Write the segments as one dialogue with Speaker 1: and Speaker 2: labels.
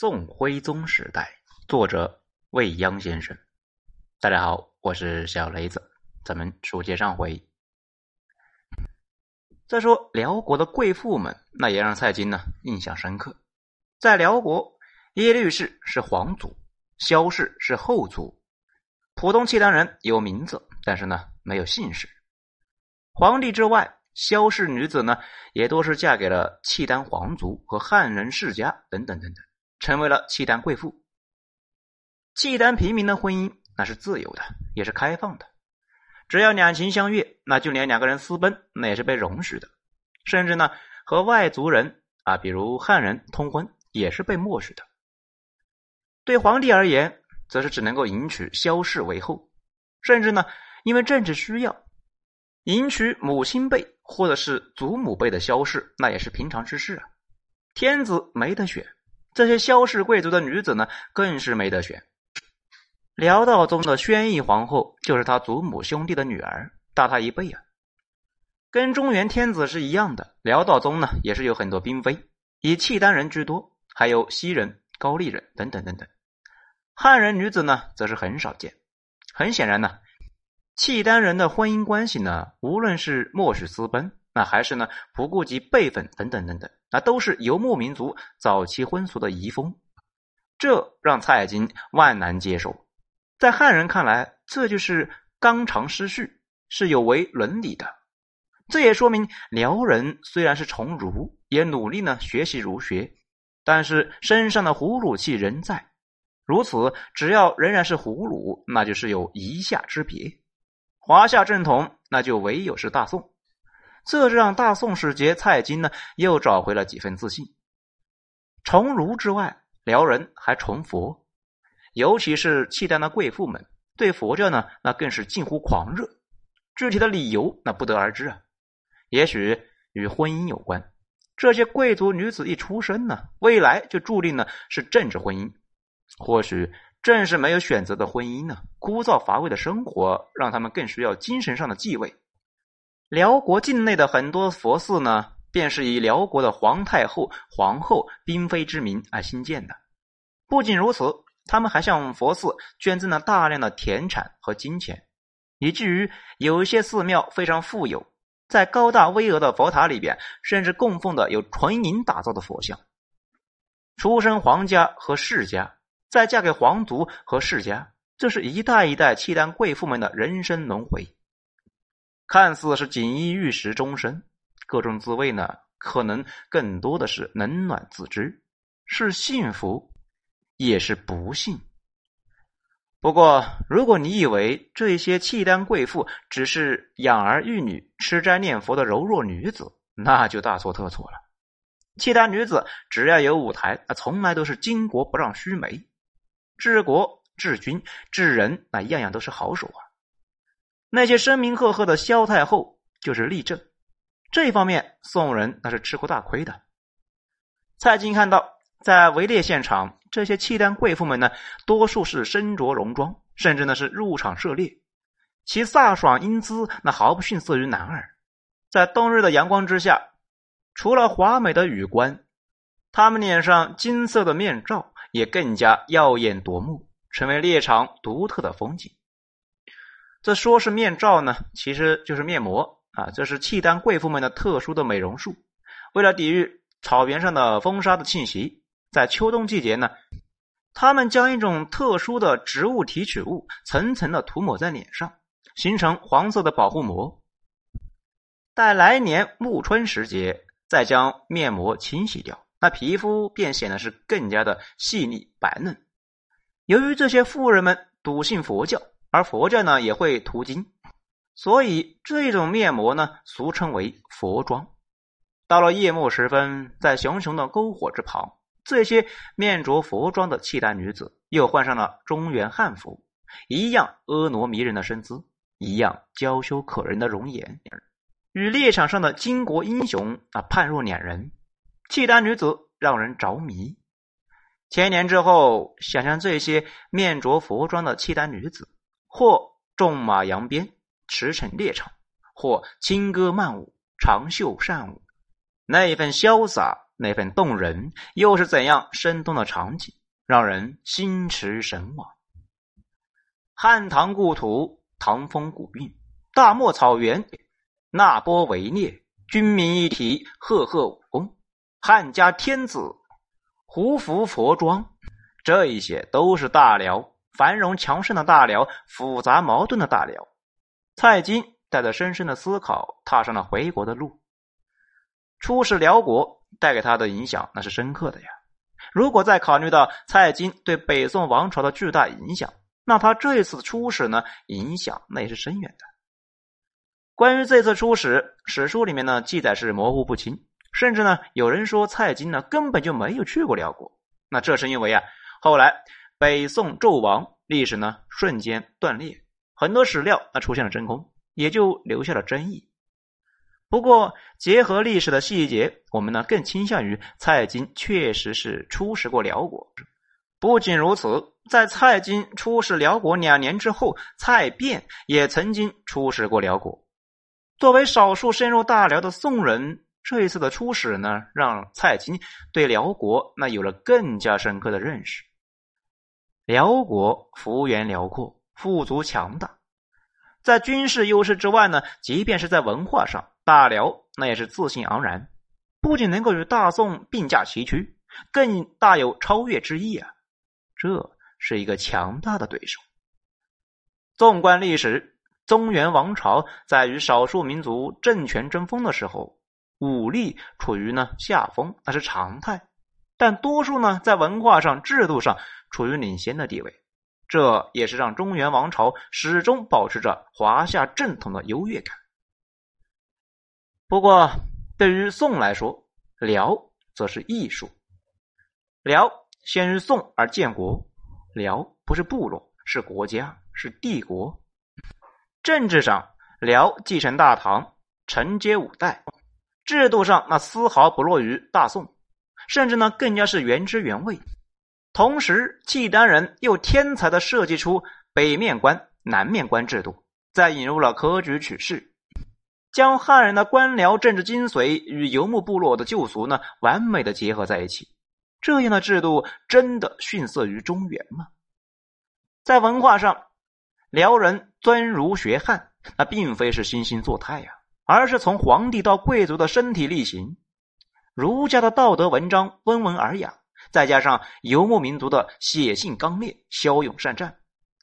Speaker 1: 宋徽宗时代，作者未央先生。大家好，我是小雷子。咱们书接上回，再说辽国的贵妇们，那也让蔡京呢印象深刻。在辽国，耶律氏是皇族，萧氏是后族。普通契丹人有名字，但是呢没有姓氏。皇帝之外。萧氏女子呢，也多是嫁给了契丹皇族和汉人世家等等等等，成为了契丹贵妇。契丹平民的婚姻那是自由的，也是开放的，只要两情相悦，那就连两个人私奔那也是被容许的，甚至呢和外族人啊，比如汉人通婚也是被默许的。对皇帝而言，则是只能够迎娶萧氏为后，甚至呢因为政治需要，迎娶母亲辈。或者是祖母辈的萧氏，那也是平常之事啊。天子没得选，这些萧氏贵族的女子呢，更是没得选。辽道宗的宣义皇后就是他祖母兄弟的女儿，大他一辈啊。跟中原天子是一样的，辽道宗呢也是有很多嫔妃，以契丹人居多，还有西人、高丽人等等等等。汉人女子呢，则是很少见。很显然呢。契丹人的婚姻关系呢，无论是默许私奔，那还是呢不顾及辈分等等等等，那都是游牧民族早期婚俗的遗风，这让蔡京万难接受。在汉人看来，这就是纲常失序，是有违伦理的。这也说明辽人虽然是崇儒，也努力呢学习儒学，但是身上的胡虏气仍在。如此，只要仍然是胡虏，那就是有夷夏之别。华夏正统，那就唯有是大宋。这让大宋使节蔡京呢，又找回了几分自信。崇儒之外，辽人还崇佛，尤其是契丹的贵妇们对佛教呢，那更是近乎狂热。具体的理由，那不得而知啊。也许与婚姻有关。这些贵族女子一出生呢，未来就注定呢是政治婚姻。或许。正是没有选择的婚姻呢，枯燥乏味的生活让他们更需要精神上的继位。辽国境内的很多佛寺呢，便是以辽国的皇太后、皇后、嫔妃之名而兴建的。不仅如此，他们还向佛寺捐赠了大量的田产和金钱，以至于有一些寺庙非常富有，在高大巍峨的佛塔里边，甚至供奉的有纯银打造的佛像。出身皇家和世家。再嫁给皇族和世家，这是一代一代契丹贵妇们的人生轮回。看似是锦衣玉食终身，各种滋味呢，可能更多的是冷暖自知，是幸福，也是不幸。不过，如果你以为这些契丹贵妇只是养儿育女、吃斋念佛的柔弱女子，那就大错特错了。契丹女子只要有舞台，那从来都是巾帼不让须眉。治国、治军、治人，那样样都是好手啊！那些声名赫赫的萧太后就是例证。这方面，宋人那是吃过大亏的。蔡京看到，在围猎现场，这些契丹贵妇们呢，多数是身着戎装，甚至呢是入场射猎，其飒爽英姿那毫不逊色于男儿。在冬日的阳光之下，除了华美的羽冠，他们脸上金色的面罩。也更加耀眼夺目，成为猎场独特的风景。这说是面罩呢，其实就是面膜啊。这是契丹贵妇们的特殊的美容术，为了抵御草原上的风沙的侵袭，在秋冬季节呢，他们将一种特殊的植物提取物层层的涂抹在脸上，形成黄色的保护膜。待来年暮春时节，再将面膜清洗掉。那皮肤便显得是更加的细腻白嫩。由于这些妇人们笃信佛教，而佛教呢也会涂金，所以这种面膜呢俗称为佛妆。到了夜幕时分，在熊熊的篝火之旁，这些面着佛妆的契丹女子又换上了中原汉服，一样婀娜迷人的身姿，一样娇羞可人的容颜，与猎场上的巾帼英雄啊判若两人。契丹女子让人着迷。千年之后，想象这些面着佛妆的契丹女子，或纵马扬鞭驰骋猎场，或轻歌曼舞长袖善舞，那一份潇洒那份动人，又是怎样生动的场景，让人心驰神往。汉唐故土，唐风古韵，大漠草原，那波围猎，军民一体，赫赫武功，汉家天子，胡服佛装，这一些都是大辽繁荣强盛的大辽，复杂矛盾的大辽。蔡京带着深深的思考，踏上了回国的路。出使辽国带给他的影响那是深刻的呀。如果再考虑到蔡京对北宋王朝的巨大影响，那他这一次出使呢，影响那也是深远的。关于这次出使，史书里面呢记载是模糊不清，甚至呢有人说蔡京呢根本就没有去过辽国。那这是因为啊，后来北宋纣王，历史呢瞬间断裂，很多史料那出现了真空，也就留下了争议。不过，结合历史的细节，我们呢更倾向于蔡京确实是出使过辽国。不仅如此，在蔡京出使辽国两年之后，蔡卞也曾经出使过辽国。作为少数深入大辽的宋人，这一次的出使呢，让蔡京对辽国那有了更加深刻的认识。辽国幅员辽阔，富足强大，在军事优势之外呢，即便是在文化上。大辽那也是自信昂然，不仅能够与大宋并驾齐驱，更大有超越之意啊！这是一个强大的对手。纵观历史，中原王朝在与少数民族政权争锋的时候，武力处于呢下风，那是常态；但多数呢在文化上、制度上处于领先的地位，这也是让中原王朝始终保持着华夏正统的优越感。不过，对于宋来说，辽则是艺术。辽先于宋而建国，辽不是部落，是国家，是帝国。政治上，辽继承大唐，承接五代；制度上，那丝毫不落于大宋，甚至呢更加是原汁原味。同时，契丹人又天才的设计出北面官、南面官制度，再引入了科举取士。将汉人的官僚政治精髓与游牧部落的旧俗呢，完美的结合在一起。这样的制度真的逊色于中原吗？在文化上，辽人尊儒学汉，那并非是惺惺作态呀，而是从皇帝到贵族的身体力行。儒家的道德文章温文尔雅，再加上游牧民族的血性刚烈、骁勇善战，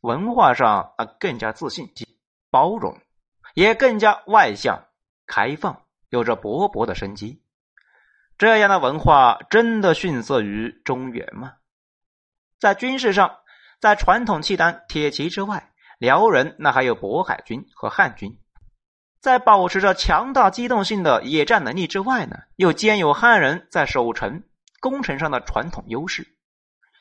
Speaker 1: 文化上啊更加自信、包容。也更加外向、开放，有着勃勃的生机。这样的文化真的逊色于中原吗？在军事上，在传统契丹铁骑之外，辽人那还有渤海军和汉军，在保持着强大机动性的野战能力之外呢，又兼有汉人在守城、攻城上的传统优势。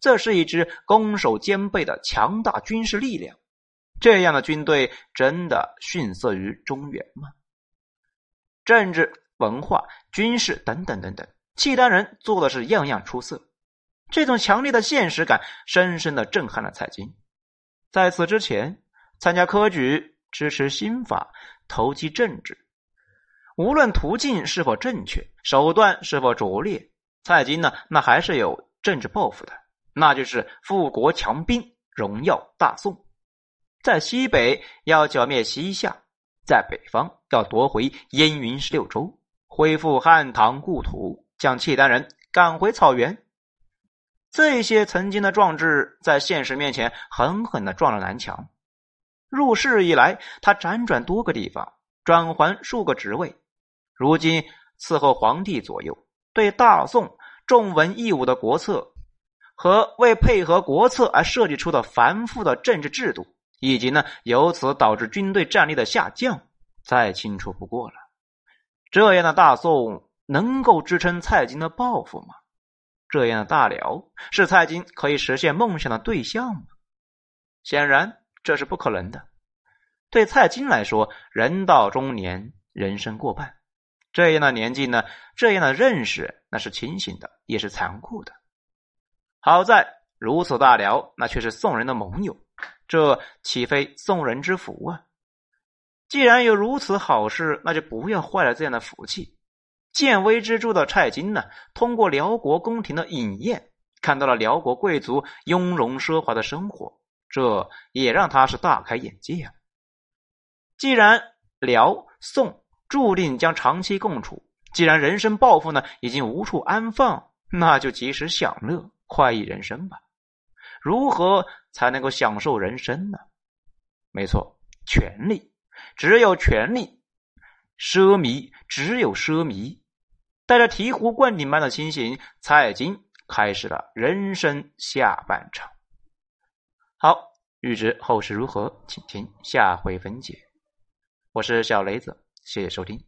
Speaker 1: 这是一支攻守兼备的强大军事力量。这样的军队真的逊色于中原吗？政治、文化、军事等等等等，契丹人做的是样样出色。这种强烈的现实感深深的震撼了蔡京。在此之前，参加科举、支持新法、投机政治，无论途径是否正确，手段是否拙劣，蔡京呢，那还是有政治抱负的，那就是富国强兵，荣耀大宋。在西北要剿灭西夏，在北方要夺回燕云十六州，恢复汉唐故土，将契丹人赶回草原。这些曾经的壮志，在现实面前狠狠的撞了南墙。入世以来，他辗转多个地方，转还数个职位，如今伺候皇帝左右，对大宋重文抑武的国策，和为配合国策而设计出的繁复的政治制度。以及呢，由此导致军队战力的下降，再清楚不过了。这样的大宋能够支撑蔡京的抱负吗？这样的大辽是蔡京可以实现梦想的对象吗？显然这是不可能的。对蔡京来说，人到中年，人生过半，这样的年纪呢，这样的认识那是清醒的，也是残酷的。好在如此大辽，那却是宋人的盟友。这岂非宋人之福啊！既然有如此好事，那就不要坏了这样的福气。见微知著的蔡京呢，通过辽国宫廷的饮宴，看到了辽国贵族雍容奢华的生活，这也让他是大开眼界啊。既然辽宋注定将长期共处，既然人生抱负呢已经无处安放，那就及时享乐，快意人生吧。如何才能够享受人生呢？没错，权力，只有权力，奢靡，只有奢靡。带着醍醐灌顶般的清醒，蔡京开始了人生下半场。好，欲知后事如何，请听下回分解。我是小雷子，谢谢收听。